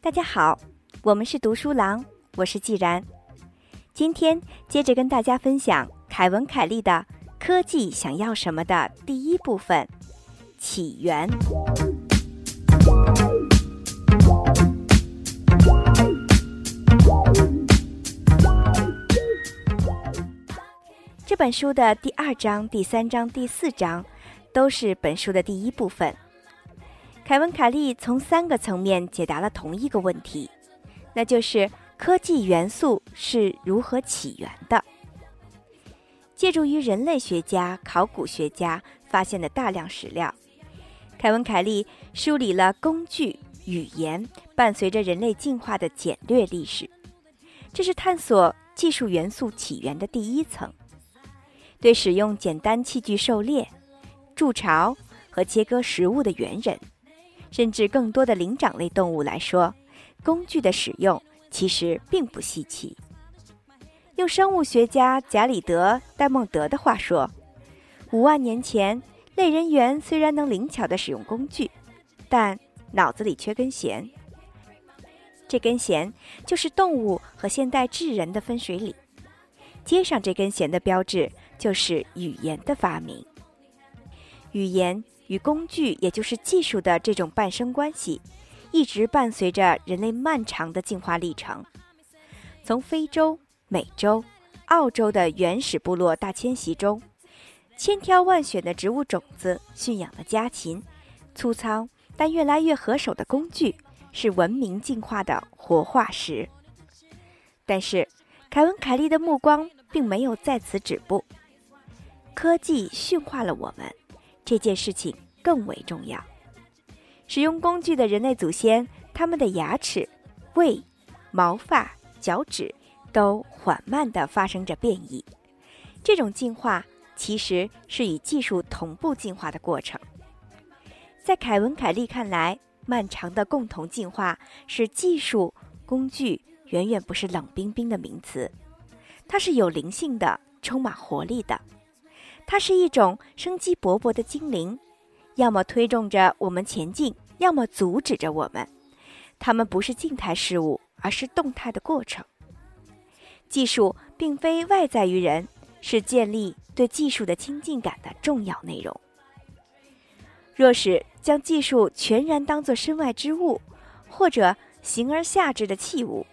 大家好，我们是读书郎，我是既然。今天接着跟大家分享凯文·凯利的《科技想要什么》的第一部分——起源。本书的第二章、第三章、第四章都是本书的第一部分。凯文·凯利从三个层面解答了同一个问题，那就是科技元素是如何起源的。借助于人类学家、考古学家发现的大量史料，凯文·凯利梳理了工具、语言伴随着人类进化的简略历史。这是探索技术元素起源的第一层。对使用简单器具狩猎、筑巢和切割食物的猿人。甚至更多的灵长类动物来说，工具的使用其实并不稀奇。用生物学家贾里德·戴蒙德的话说，五万年前，类人猿虽然能灵巧地使用工具，但脑子里缺根弦。这根弦就是动物和现代智人的分水岭。接上这根弦的标志就是语言的发明。语言。与工具，也就是技术的这种伴生关系，一直伴随着人类漫长的进化历程。从非洲、美洲、澳洲的原始部落大迁徙中，千挑万选的植物种子驯养的家禽，粗糙但越来越合手的工具，是文明进化的活化石。但是，凯文·凯利的目光并没有在此止步，科技驯化了我们。这件事情更为重要。使用工具的人类祖先，他们的牙齿、胃、毛发、脚趾都缓慢地发生着变异。这种进化其实是与技术同步进化的过程。在凯文·凯利看来，漫长的共同进化是技术工具远远不是冷冰冰的名词，它是有灵性的，充满活力的。它是一种生机勃勃的精灵，要么推动着我们前进，要么阻止着我们。它们不是静态事物，而是动态的过程。技术并非外在于人，是建立对技术的亲近感的重要内容。若是将技术全然当作身外之物，或者形而下之的器物，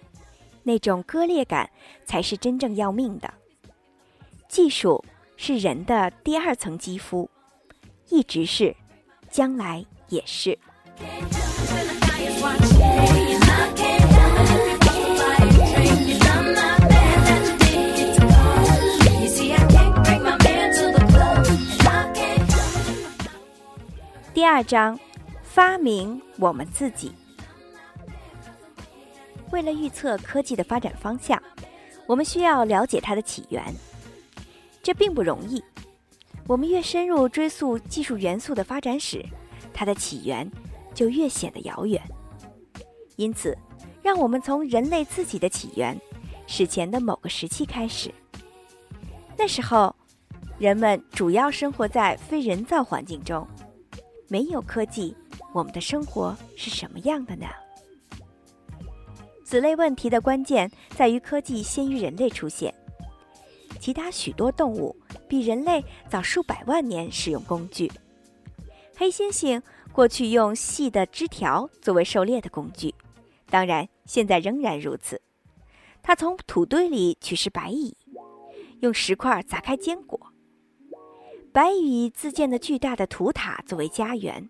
那种割裂感才是真正要命的。技术。是人的第二层肌肤，一直是，将来也是。第二章，发明我们自己。为了预测科技的发展方向，我们需要了解它的起源。这并不容易。我们越深入追溯技术元素的发展史，它的起源就越显得遥远。因此，让我们从人类自己的起源史前的某个时期开始。那时候，人们主要生活在非人造环境中，没有科技，我们的生活是什么样的呢？此类问题的关键在于科技先于人类出现。其他许多动物比人类早数百万年使用工具。黑猩猩过去用细的枝条作为狩猎的工具，当然现在仍然如此。它从土堆里取食白蚁，用石块砸开坚果。白蚁自建的巨大的土塔作为家园。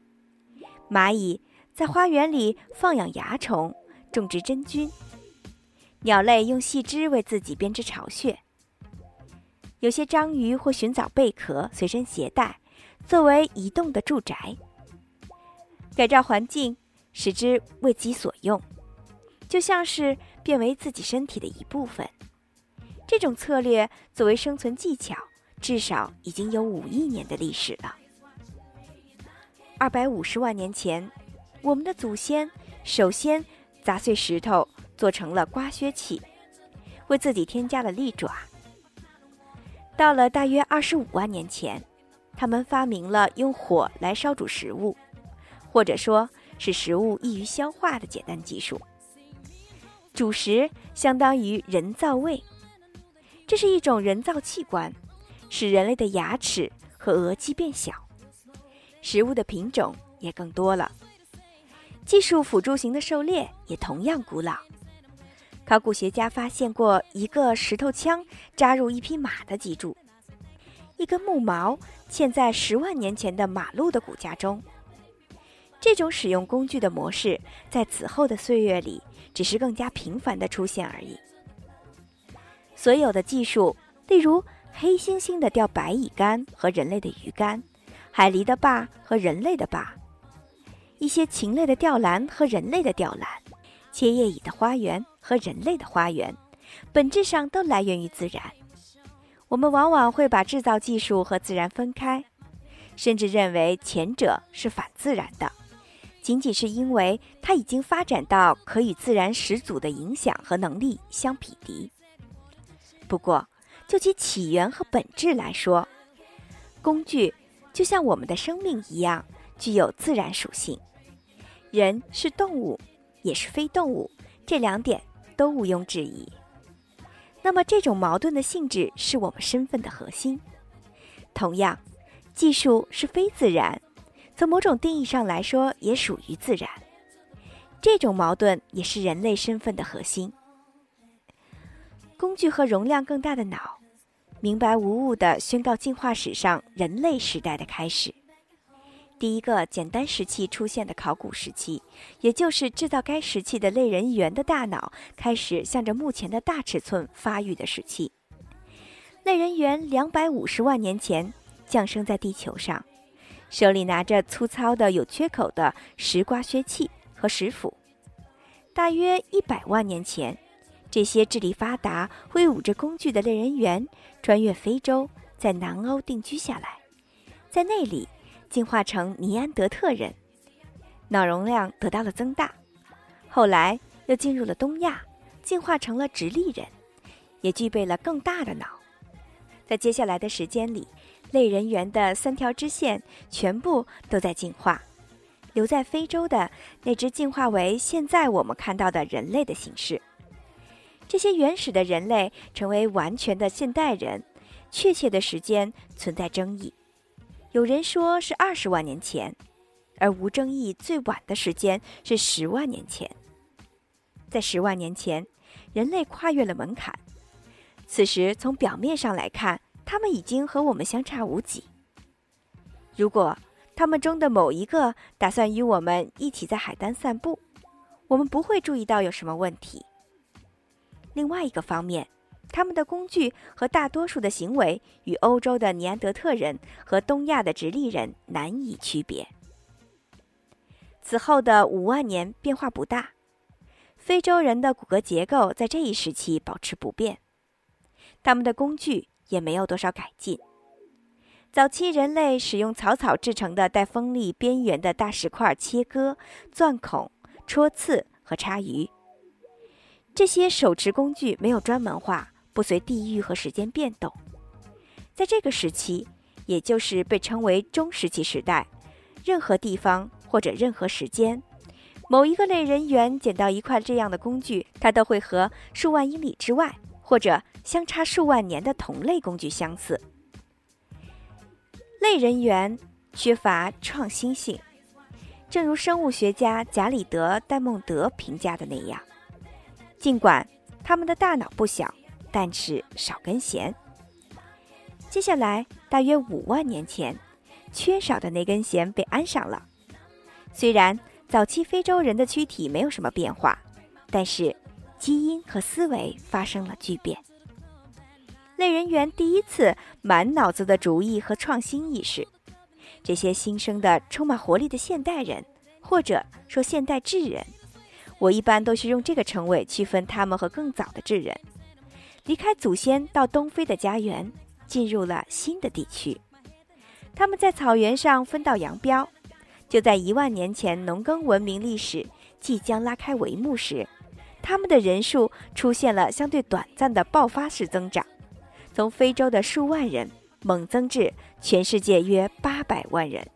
蚂蚁在花园里放养蚜虫，种植真菌。鸟类用细枝为自己编织巢穴。有些章鱼会寻找贝壳随身携带，作为移动的住宅。改造环境，使之为己所用，就像是变为自己身体的一部分。这种策略作为生存技巧，至少已经有五亿年的历史了。二百五十万年前，我们的祖先首先砸碎石头，做成了刮削器。为自己添加了利爪。到了大约二十五万年前，他们发明了用火来烧煮食物，或者说使食物易于消化的简单技术。主食相当于人造胃，这是一种人造器官，使人类的牙齿和额肌变小，食物的品种也更多了。技术辅助型的狩猎也同样古老。考古学家发现过一个石头枪扎入一匹马的脊柱，一根木矛嵌在十万年前的马鹿的骨架中。这种使用工具的模式，在此后的岁月里，只是更加频繁的出现而已。所有的技术，例如黑猩猩的钓白蚁竿和人类的鱼竿，海狸的坝和人类的坝，一些禽类的吊篮和人类的吊篮，切叶蚁的花园。和人类的花园，本质上都来源于自然。我们往往会把制造技术和自然分开，甚至认为前者是反自然的，仅仅是因为它已经发展到可与自然始祖的影响和能力相匹敌。不过，就其起源和本质来说，工具就像我们的生命一样，具有自然属性。人是动物，也是非动物，这两点。都毋庸置疑。那么，这种矛盾的性质是我们身份的核心。同样，技术是非自然，从某种定义上来说也属于自然。这种矛盾也是人类身份的核心。工具和容量更大的脑，明白无误地宣告进化史上人类时代的开始。第一个简单石器出现的考古时期，也就是制造该石器的类人猿的大脑开始向着目前的大尺寸发育的时期。类人猿两百五十万年前降生在地球上，手里拿着粗糙的有缺口的石刮削器和石斧。大约一百万年前，这些智力发达、挥舞着工具的类人猿穿越非洲，在南欧定居下来，在那里。进化成尼安德特人，脑容量得到了增大。后来又进入了东亚，进化成了直立人，也具备了更大的脑。在接下来的时间里，类人猿的三条支线全部都在进化。留在非洲的那只进化为现在我们看到的人类的形式。这些原始的人类成为完全的现代人，确切的时间存在争议。有人说是二十万年前，而无争议最晚的时间是十万年前。在十万年前，人类跨越了门槛。此时，从表面上来看，他们已经和我们相差无几。如果他们中的某一个打算与我们一起在海滩散步，我们不会注意到有什么问题。另外一个方面。他们的工具和大多数的行为与欧洲的尼安德特人和东亚的直立人难以区别。此后的五万年变化不大，非洲人的骨骼结构在这一时期保持不变，他们的工具也没有多少改进。早期人类使用草草制成的带锋利边缘的大石块切割、钻孔、戳刺和插鱼，这些手持工具没有专门化。不随地域和时间变动，在这个时期，也就是被称为中石器时代，任何地方或者任何时间，某一个类人猿捡到一块这样的工具，它都会和数万英里之外或者相差数万年的同类工具相似。类人猿缺乏创新性，正如生物学家贾里德·戴蒙德评价的那样，尽管他们的大脑不小。但是少根弦。接下来，大约五万年前，缺少的那根弦被安上了。虽然早期非洲人的躯体没有什么变化，但是基因和思维发生了巨变。类人猿第一次满脑子的主意和创新意识。这些新生的、充满活力的现代人，或者说现代智人，我一般都是用这个称谓区分他们和更早的智人。离开祖先到东非的家园，进入了新的地区。他们在草原上分道扬镳。就在一万年前农耕文明历史即将拉开帷幕时，他们的人数出现了相对短暂的爆发式增长，从非洲的数万人猛增至全世界约八百万人。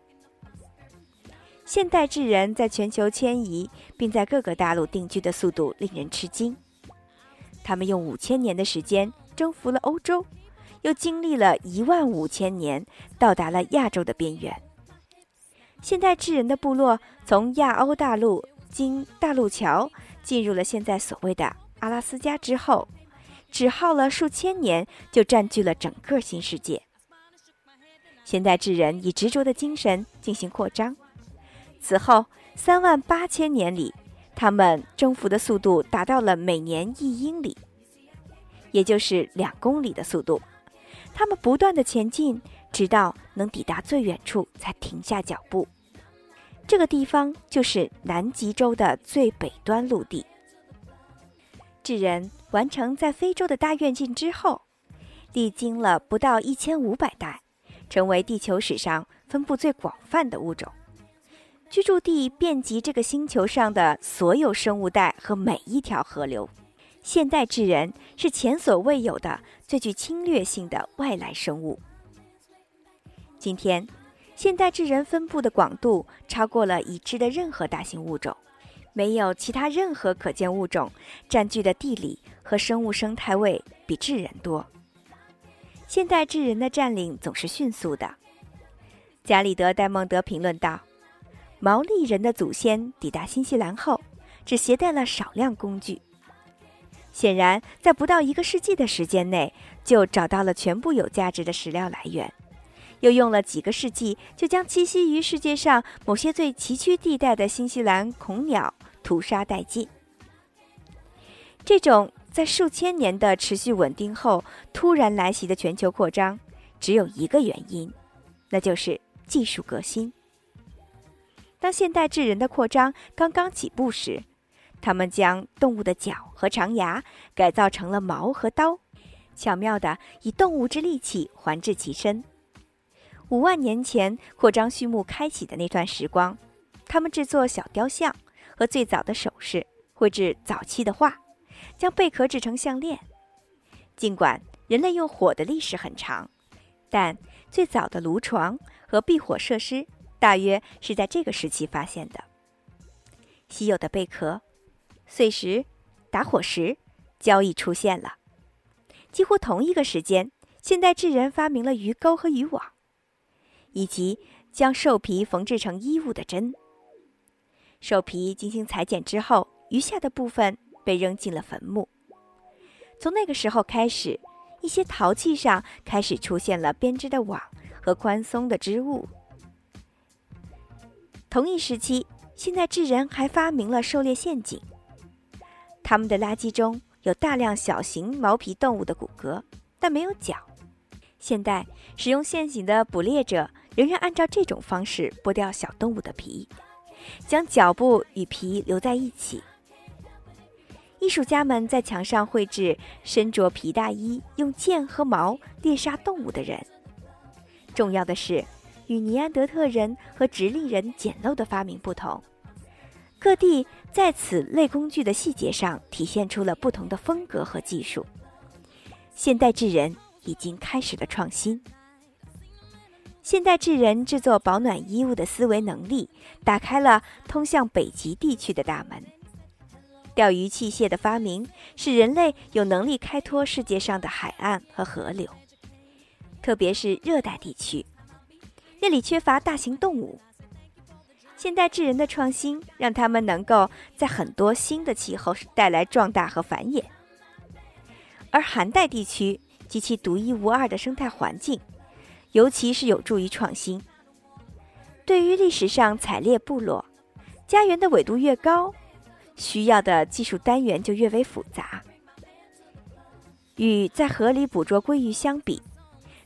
现代智人在全球迁移并在各个大陆定居的速度令人吃惊。他们用五千年的时间征服了欧洲，又经历了一万五千年到达了亚洲的边缘。现代智人的部落从亚欧大陆经大陆桥进入了现在所谓的阿拉斯加之后，只耗了数千年就占据了整个新世界。现代智人以执着的精神进行扩张。此后三万八千年里，他们征服的速度达到了每年一英里，也就是两公里的速度。他们不断的前进，直到能抵达最远处才停下脚步。这个地方就是南极洲的最北端陆地。智人完成在非洲的大跃进之后，历经了不到一千五百代，成为地球史上分布最广泛的物种。居住地遍及这个星球上的所有生物带和每一条河流。现代智人是前所未有的最具侵略性的外来生物。今天，现代智人分布的广度超过了已知的任何大型物种，没有其他任何可见物种占据的地理和生物生态位比智人多。现代智人的占领总是迅速的。加里德·戴蒙德评论道。毛利人的祖先抵达新西兰后，只携带了少量工具。显然，在不到一个世纪的时间内，就找到了全部有价值的食料来源，又用了几个世纪，就将栖息于世界上某些最崎岖地带的新西兰恐鸟屠杀殆尽。这种在数千年的持续稳定后突然来袭的全球扩张，只有一个原因，那就是技术革新。当现代智人的扩张刚刚起步时，他们将动物的脚和长牙改造成了矛和刀，巧妙地以动物之利器环制其身。五万年前扩张序幕开启的那段时光，他们制作小雕像和最早的首饰，绘制早期的画，将贝壳制成项链。尽管人类用火的历史很长，但最早的炉床和避火设施。大约是在这个时期发现的。稀有的贝壳、碎石、打火石交易出现了。几乎同一个时间，现代智人发明了鱼钩和渔网，以及将兽皮缝制成衣物的针。兽皮精心裁剪之后，余下的部分被扔进了坟墓。从那个时候开始，一些陶器上开始出现了编织的网和宽松的织物。同一时期，现代智人还发明了狩猎陷阱。他们的垃圾中有大量小型毛皮动物的骨骼，但没有脚。现代使用陷阱的捕猎者仍然按照这种方式剥掉小动物的皮，将脚部与皮留在一起。艺术家们在墙上绘制身着皮大衣、用剑和矛猎杀动物的人。重要的是。与尼安德特人和直立人简陋的发明不同，各地在此类工具的细节上体现出了不同的风格和技术。现代智人已经开始了创新。现代智人制作保暖衣物的思维能力，打开了通向北极地区的大门。钓鱼器械的发明，使人类有能力开拓世界上的海岸和河流，特别是热带地区。那里缺乏大型动物。现代智人的创新让他们能够在很多新的气候带来壮大和繁衍，而寒带地区及其独一无二的生态环境，尤其是有助于创新。对于历史上采猎部落，家园的纬度越高，需要的技术单元就越为复杂。与在河里捕捉鲑鱼相比。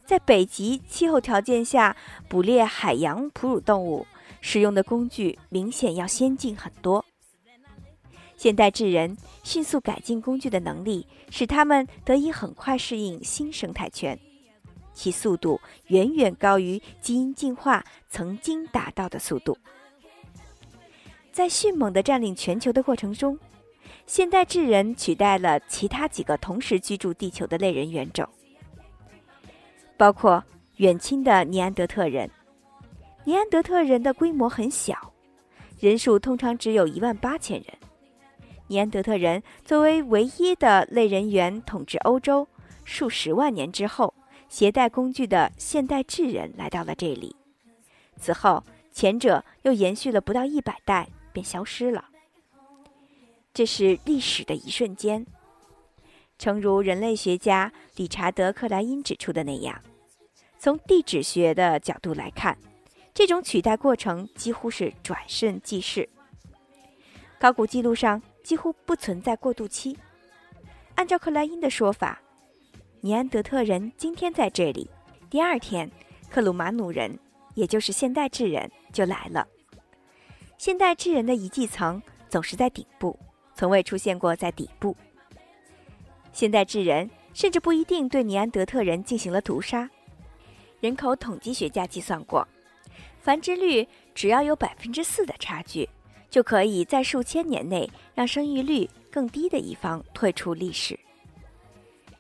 在北极气候条件下捕猎海洋哺乳动物，使用的工具明显要先进很多。现代智人迅速改进工具的能力，使他们得以很快适应新生态圈，其速度远远高于基因进化曾经达到的速度。在迅猛地占领全球的过程中，现代智人取代了其他几个同时居住地球的类人猿种，包括远亲的尼安德特人。尼安德特人的规模很小，人数通常只有一万八千人。尼安德特人作为唯一的类人猿统治欧洲数十万年之后，携带工具的现代智人来到了这里。此后，前者又延续了不到一百代，便消失了。这是历史的一瞬间，诚如人类学家理查德·克莱因指出的那样，从地质学的角度来看，这种取代过程几乎是转瞬即逝。考古记录上几乎不存在过渡期。按照克莱因的说法，尼安德特人今天在这里，第二天，克鲁马努人，也就是现代智人就来了。现代智人的遗迹层总是在顶部。从未出现过在底部。现代智人甚至不一定对尼安德特人进行了屠杀。人口统计学家计算过，繁殖率只要有百分之四的差距，就可以在数千年内让生育率更低的一方退出历史。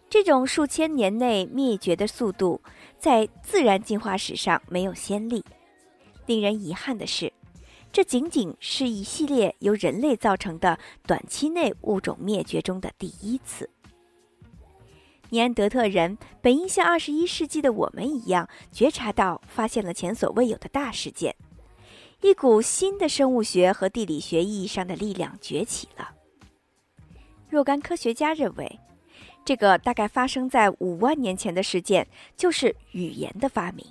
这种数千年内灭绝的速度，在自然进化史上没有先例。令人遗憾的是。这仅仅是一系列由人类造成的短期内物种灭绝中的第一次。尼安德特人本应像二十一世纪的我们一样，觉察到发现了前所未有的大事件，一股新的生物学和地理学意义上的力量崛起了。若干科学家认为，这个大概发生在五万年前的事件就是语言的发明。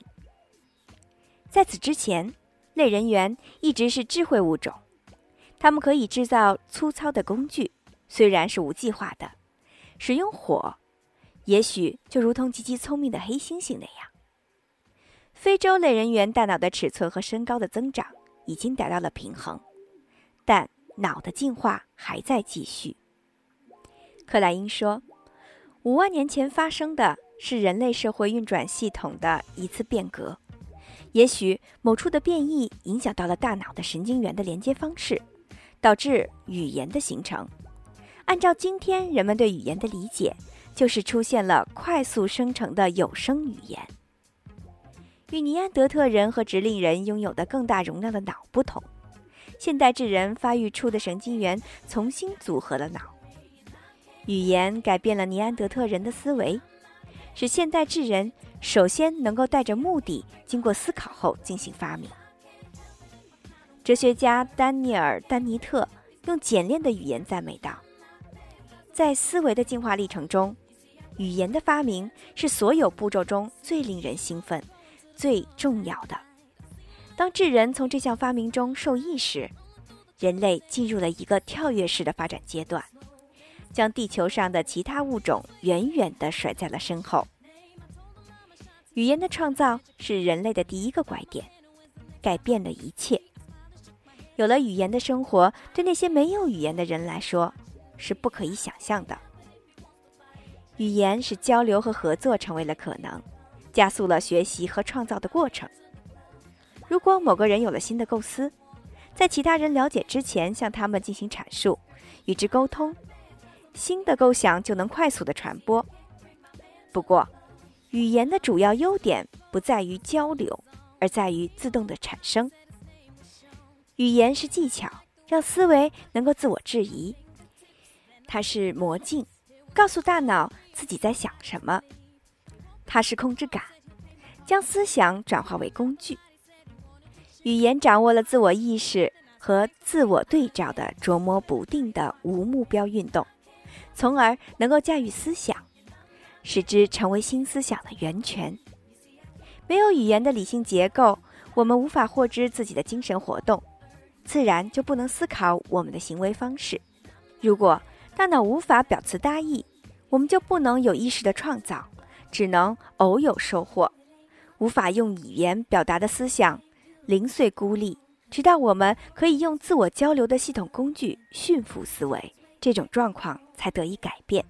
在此之前。类人猿一直是智慧物种，他们可以制造粗糙的工具，虽然是无计划的，使用火，也许就如同极其聪明的黑猩猩那样。非洲类人猿大脑的尺寸和身高的增长已经达到了平衡，但脑的进化还在继续。克莱因说，五万年前发生的是人类社会运转系统的一次变革。也许某处的变异影响到了大脑的神经元的连接方式，导致语言的形成。按照今天人们对语言的理解，就是出现了快速生成的有声语言。与尼安德特人和直立人拥有的更大容量的脑不同，现代智人发育出的神经元重新组合了脑。语言改变了尼安德特人的思维。使现代智人首先能够带着目的，经过思考后进行发明。哲学家丹尼尔·丹尼特用简练的语言赞美道：“在思维的进化历程中，语言的发明是所有步骤中最令人兴奋、最重要的。当智人从这项发明中受益时，人类进入了一个跳跃式的发展阶段。”将地球上的其他物种远远地甩在了身后。语言的创造是人类的第一个拐点，改变了一切。有了语言的生活，对那些没有语言的人来说是不可以想象的。语言使交流和合作成为了可能，加速了学习和创造的过程。如果某个人有了新的构思，在其他人了解之前向他们进行阐述，与之沟通。新的构想就能快速的传播。不过，语言的主要优点不在于交流，而在于自动的产生。语言是技巧，让思维能够自我质疑；它是魔镜，告诉大脑自己在想什么；它是控制感，将思想转化为工具。语言掌握了自我意识和自我对照的琢磨不定的无目标运动。从而能够驾驭思想，使之成为新思想的源泉。没有语言的理性结构，我们无法获知自己的精神活动，自然就不能思考我们的行为方式。如果大脑无法表词达意，我们就不能有意识的创造，只能偶有收获。无法用语言表达的思想零碎孤立，直到我们可以用自我交流的系统工具驯服思维。这种状况才得以改变。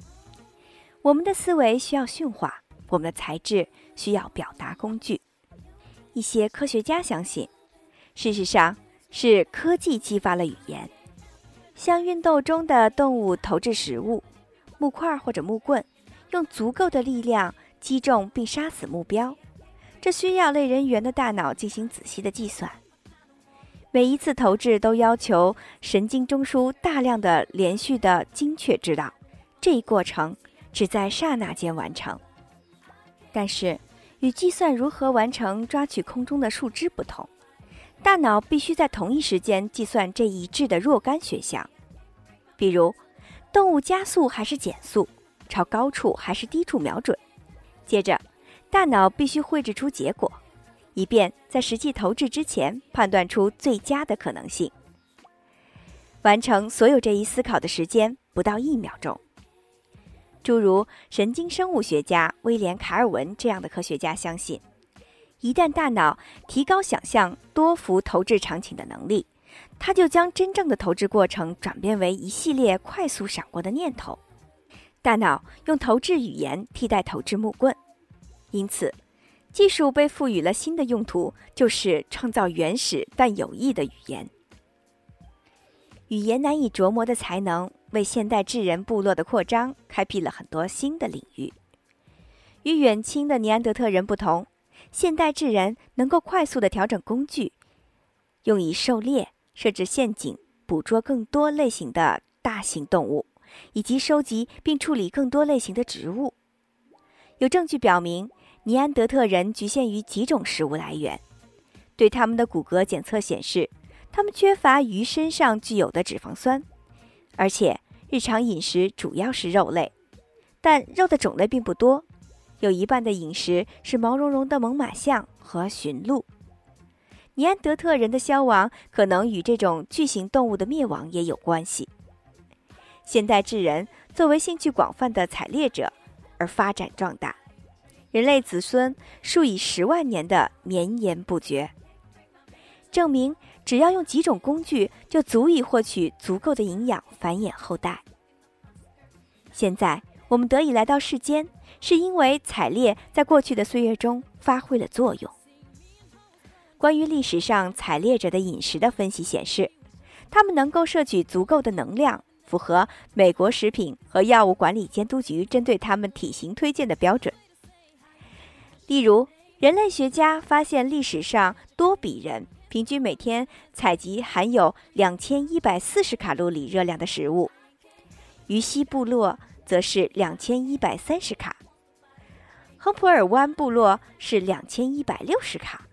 我们的思维需要驯化，我们的才智需要表达工具。一些科学家相信，事实上是科技激发了语言。像运动中的动物投掷食物，木块或者木棍，用足够的力量击中并杀死目标。这需要类人猿的大脑进行仔细的计算。每一次投掷都要求神经中枢大量的连续的精确指导，这一过程只在刹那间完成。但是，与计算如何完成抓取空中的树枝不同，大脑必须在同一时间计算这一致的若干选项，比如动物加速还是减速，朝高处还是低处瞄准。接着，大脑必须绘制出结果。以便在实际投掷之前判断出最佳的可能性。完成所有这一思考的时间不到一秒钟。诸如神经生物学家威廉·卡尔文这样的科学家相信，一旦大脑提高想象多幅投掷场景的能力，他就将真正的投掷过程转变为一系列快速闪过的念头。大脑用投掷语言替代投掷木棍，因此。技术被赋予了新的用途，就是创造原始但有益的语言。语言难以琢磨的才能，为现代智人部落的扩张开辟了很多新的领域。与远亲的尼安德特人不同，现代智人能够快速地调整工具，用以狩猎、设置陷阱、捕捉更多类型的大型动物，以及收集并处理更多类型的植物。有证据表明。尼安德特人局限于几种食物来源，对他们的骨骼检测显示，他们缺乏鱼身上具有的脂肪酸，而且日常饮食主要是肉类，但肉的种类并不多，有一半的饮食是毛茸茸的猛犸象和驯鹿。尼安德特人的消亡可能与这种巨型动物的灭亡也有关系。现代智人作为兴趣广泛的采猎者而发展壮大。人类子孙数以十万年的绵延不绝，证明只要用几种工具就足以获取足够的营养繁衍后代。现在我们得以来到世间，是因为采猎在过去的岁月中发挥了作用。关于历史上采猎者的饮食的分析显示，他们能够摄取足够的能量，符合美国食品和药物管理监督局针对他们体型推荐的标准。例如，人类学家发现历史上多比人平均每天采集含有两千一百四十卡路里热量的食物，于西部落则是两千一百三十卡，亨普尔湾部落是两千一百六十卡。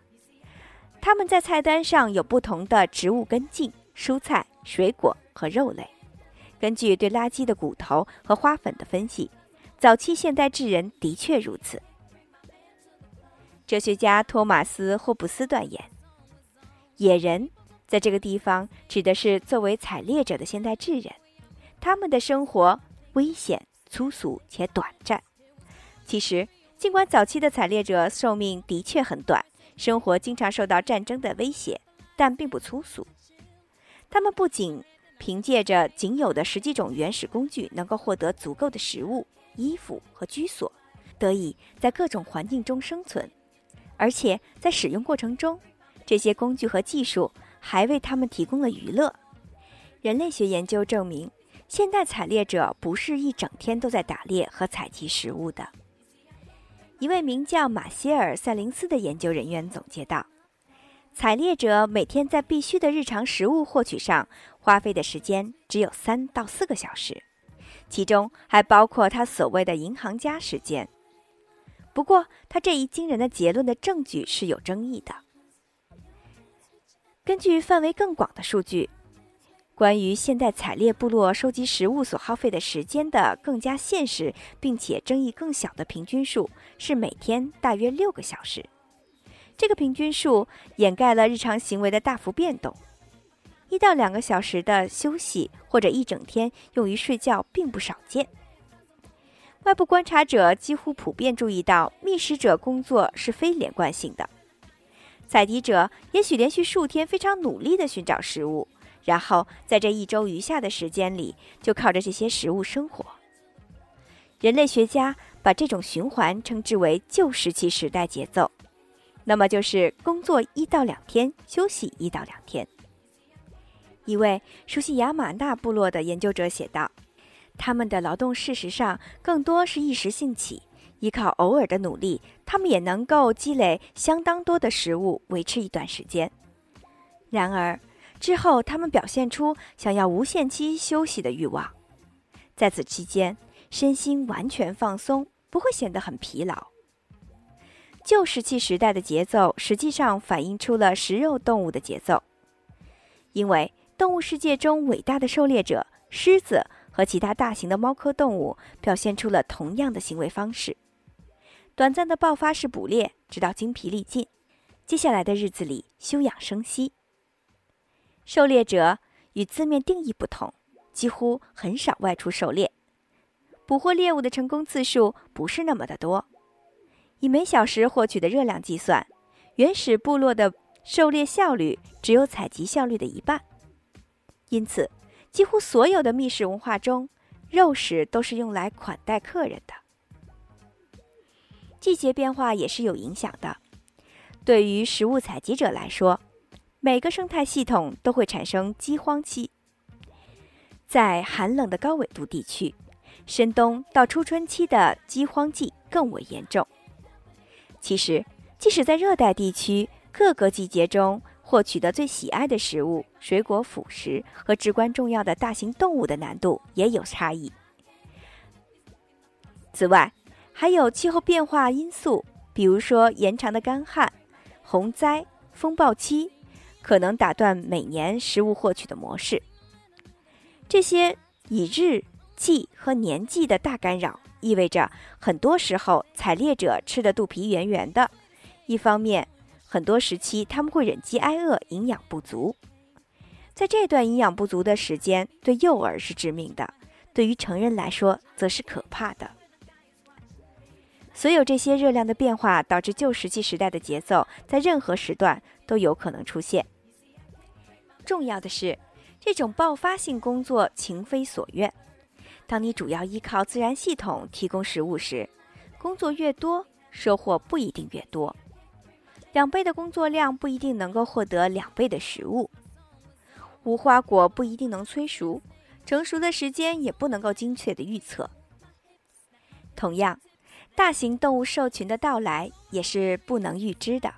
他们在菜单上有不同的植物根茎、蔬菜、水果和肉类。根据对垃圾的骨头和花粉的分析，早期现代智人的确如此。哲学家托马斯·霍布斯断言：“野人在这个地方指的是作为采猎者的现代智人，他们的生活危险、粗俗且短暂。其实，尽管早期的采猎者寿命的确很短，生活经常受到战争的威胁，但并不粗俗。他们不仅凭借着仅有的十几种原始工具，能够获得足够的食物、衣服和居所，得以在各种环境中生存。”而且在使用过程中，这些工具和技术还为他们提供了娱乐。人类学研究证明，现代采猎者不是一整天都在打猎和采集食物的。一位名叫马歇尔·塞林斯的研究人员总结道：“采猎者每天在必须的日常食物获取上花费的时间只有三到四个小时，其中还包括他所谓的‘银行家时间’。”不过，他这一惊人的结论的证据是有争议的。根据范围更广的数据，关于现代采猎部落收集食物所耗费的时间的更加现实并且争议更小的平均数是每天大约六个小时。这个平均数掩盖了日常行为的大幅变动。一到两个小时的休息或者一整天用于睡觉并不少见。外部观察者几乎普遍注意到，觅食者工作是非连贯性的。采集者也许连续数天非常努力地寻找食物，然后在这一周余下的时间里就靠着这些食物生活。人类学家把这种循环称之为旧石器时代节奏，那么就是工作一到两天，休息一到两天。一位熟悉雅马纳部落的研究者写道：“他们的劳动事实上更多是一时兴起，依靠偶尔的努力，他们也能够积累相当多的食物，维持一段时间。然而之后，他们表现出想要无限期休息的欲望，在此期间，身心完全放松，不会显得很疲劳。”旧石器时代的节奏实际上反映出了食肉动物的节奏，因为动物世界中伟大的狩猎者狮子和其他大型的猫科动物表现出了同样的行为方式：短暂的爆发式捕猎，直到精疲力尽；接下来的日子里休养生息。狩猎者与字面定义不同，几乎很少外出狩猎，捕获猎物的成功次数不是那么的多。以每小时获取的热量计算，原始部落的狩猎效率只有采集效率的一半。因此，几乎所有的密室文化中，肉食都是用来款待客人的。季节变化也是有影响的。对于食物采集者来说，每个生态系统都会产生饥荒期。在寒冷的高纬度地区，深冬到初春期的饥荒季更为严重。其实，即使在热带地区，各个季节中获取的最喜爱的食物、水果、辅食和至关重要的大型动物的难度也有差异。此外，还有气候变化因素，比如说延长的干旱、洪灾、风暴期，可能打断每年食物获取的模式。这些以日、季和年纪的大干扰。意味着很多时候采猎者吃的肚皮圆圆的。一方面，很多时期他们会忍饥挨饿，营养不足。在这段营养不足的时间，对幼儿是致命的，对于成人来说则是可怕的。所有这些热量的变化导致旧石器时代的节奏在任何时段都有可能出现。重要的是，这种爆发性工作情非所愿。当你主要依靠自然系统提供食物时，工作越多，收获不一定越多。两倍的工作量不一定能够获得两倍的食物。无花果不一定能催熟，成熟的时间也不能够精确的预测。同样，大型动物兽群的到来也是不能预知的。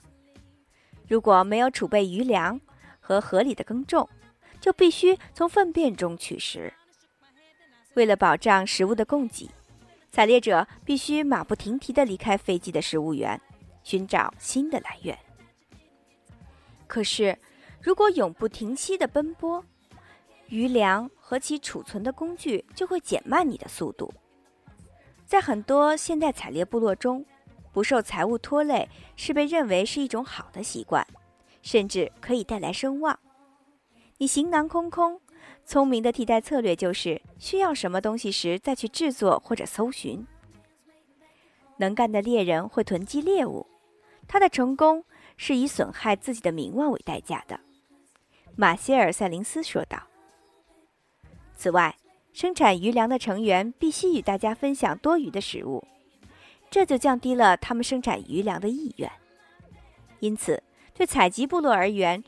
如果没有储备余粮和合理的耕种，就必须从粪便中取食。为了保障食物的供给，采猎者必须马不停蹄地离开飞机的食物源，寻找新的来源。可是，如果永不停息地奔波，余粮和其储存的工具就会减慢你的速度。在很多现代采猎部落中，不受财物拖累是被认为是一种好的习惯，甚至可以带来声望。你行囊空空。聪明的替代策略就是需要什么东西时再去制作或者搜寻。能干的猎人会囤积猎物，他的成功是以损害自己的名望为代价的。马歇尔·塞林斯说道。此外，生产余粮的成员必须与大家分享多余的食物，这就降低了他们生产余粮的意愿。因此，对采集部落而言，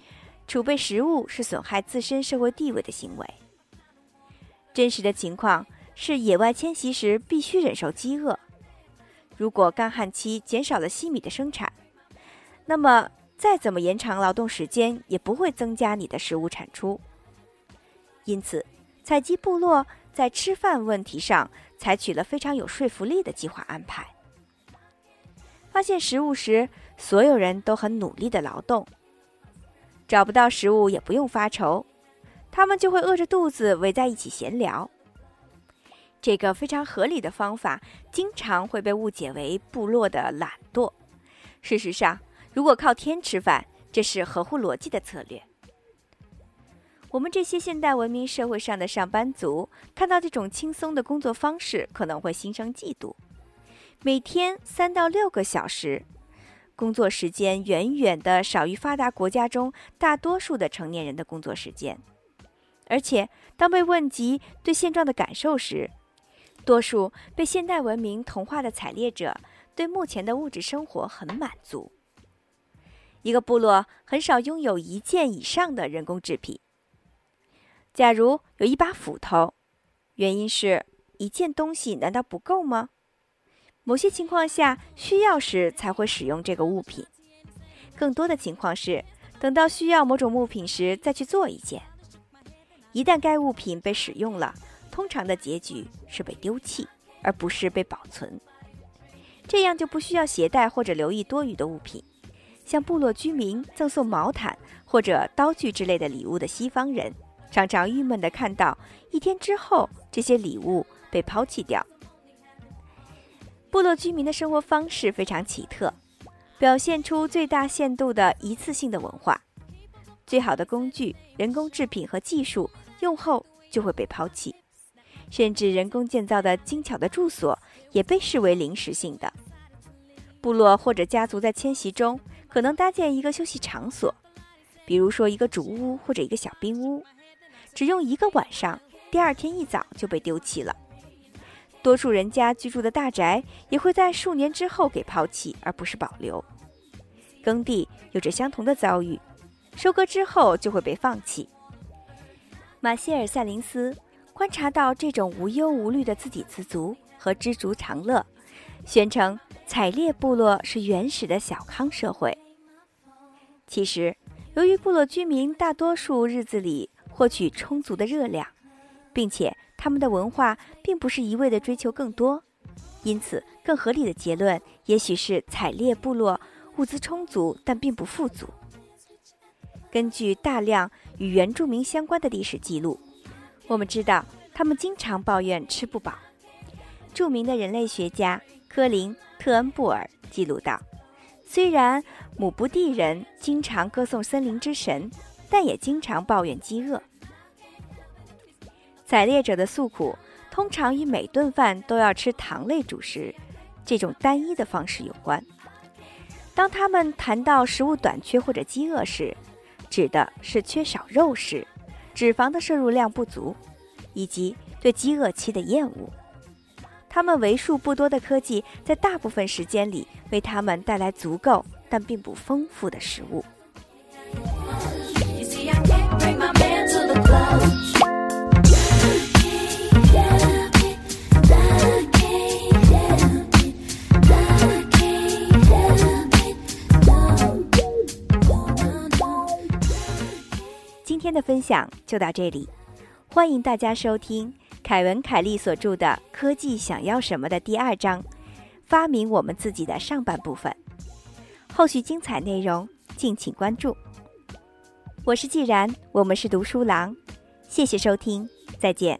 储备食物是损害自身社会地位的行为。真实的情况是，野外迁徙时必须忍受饥饿。如果干旱期减少了西米的生产，那么再怎么延长劳动时间，也不会增加你的食物产出。因此，采集部落在吃饭问题上采取了非常有说服力的计划安排。发现食物时，所有人都很努力的劳动。找不到食物也不用发愁，他们就会饿着肚子围在一起闲聊。这个非常合理的方法经常会被误解为部落的懒惰。事实上，如果靠天吃饭，这是合乎逻辑的策略。我们这些现代文明社会上的上班族看到这种轻松的工作方式，可能会心生嫉妒。每天三到六个小时。工作时间远远的少于发达国家中大多数的成年人的工作时间，而且当被问及对现状的感受时，多数被现代文明同化的采猎者对目前的物质生活很满足。一个部落很少拥有一件以上的人工制品，假如有一把斧头，原因是一件东西难道不够吗？某些情况下需要时才会使用这个物品，更多的情况是等到需要某种物品时再去做一件。一旦该物品被使用了，通常的结局是被丢弃，而不是被保存。这样就不需要携带或者留意多余的物品。向部落居民赠送毛毯或者刀具之类的礼物的西方人，常常郁闷地看到一天之后这些礼物被抛弃掉。部落居民的生活方式非常奇特，表现出最大限度的一次性的文化。最好的工具、人工制品和技术用后就会被抛弃，甚至人工建造的精巧的住所也被视为临时性的。部落或者家族在迁徙中。可能搭建一个休息场所，比如说一个竹屋或者一个小冰屋，只用一个晚上，第二天一早就被丢弃了。多数人家居住的大宅也会在数年之后给抛弃，而不是保留。耕地有着相同的遭遇，收割之后就会被放弃。马歇尔·塞林斯观察到这种无忧无虑的自给自足和知足常乐，宣称采猎部落是原始的小康社会。其实，由于部落居民大多数日子里获取充足的热量，并且他们的文化并不是一味的追求更多，因此更合理的结论也许是采猎部落物资充足，但并不富足。根据大量与原住民相关的历史记录，我们知道他们经常抱怨吃不饱。著名的人类学家科林·特恩布尔记录道。虽然姆布地人经常歌颂森林之神，但也经常抱怨饥饿。采猎者的诉苦通常与每顿饭都要吃糖类主食这种单一的方式有关。当他们谈到食物短缺或者饥饿时，指的是缺少肉食、脂肪的摄入量不足，以及对饥饿期的厌恶。他们为数不多的科技，在大部分时间里为他们带来足够但并不丰富的食物。今天的分享就到这里，欢迎大家收听。凯文·凯利所著的《科技想要什么》的第二章，发明我们自己的上半部分，后续精彩内容敬请关注。我是既然，我们是读书郎，谢谢收听，再见。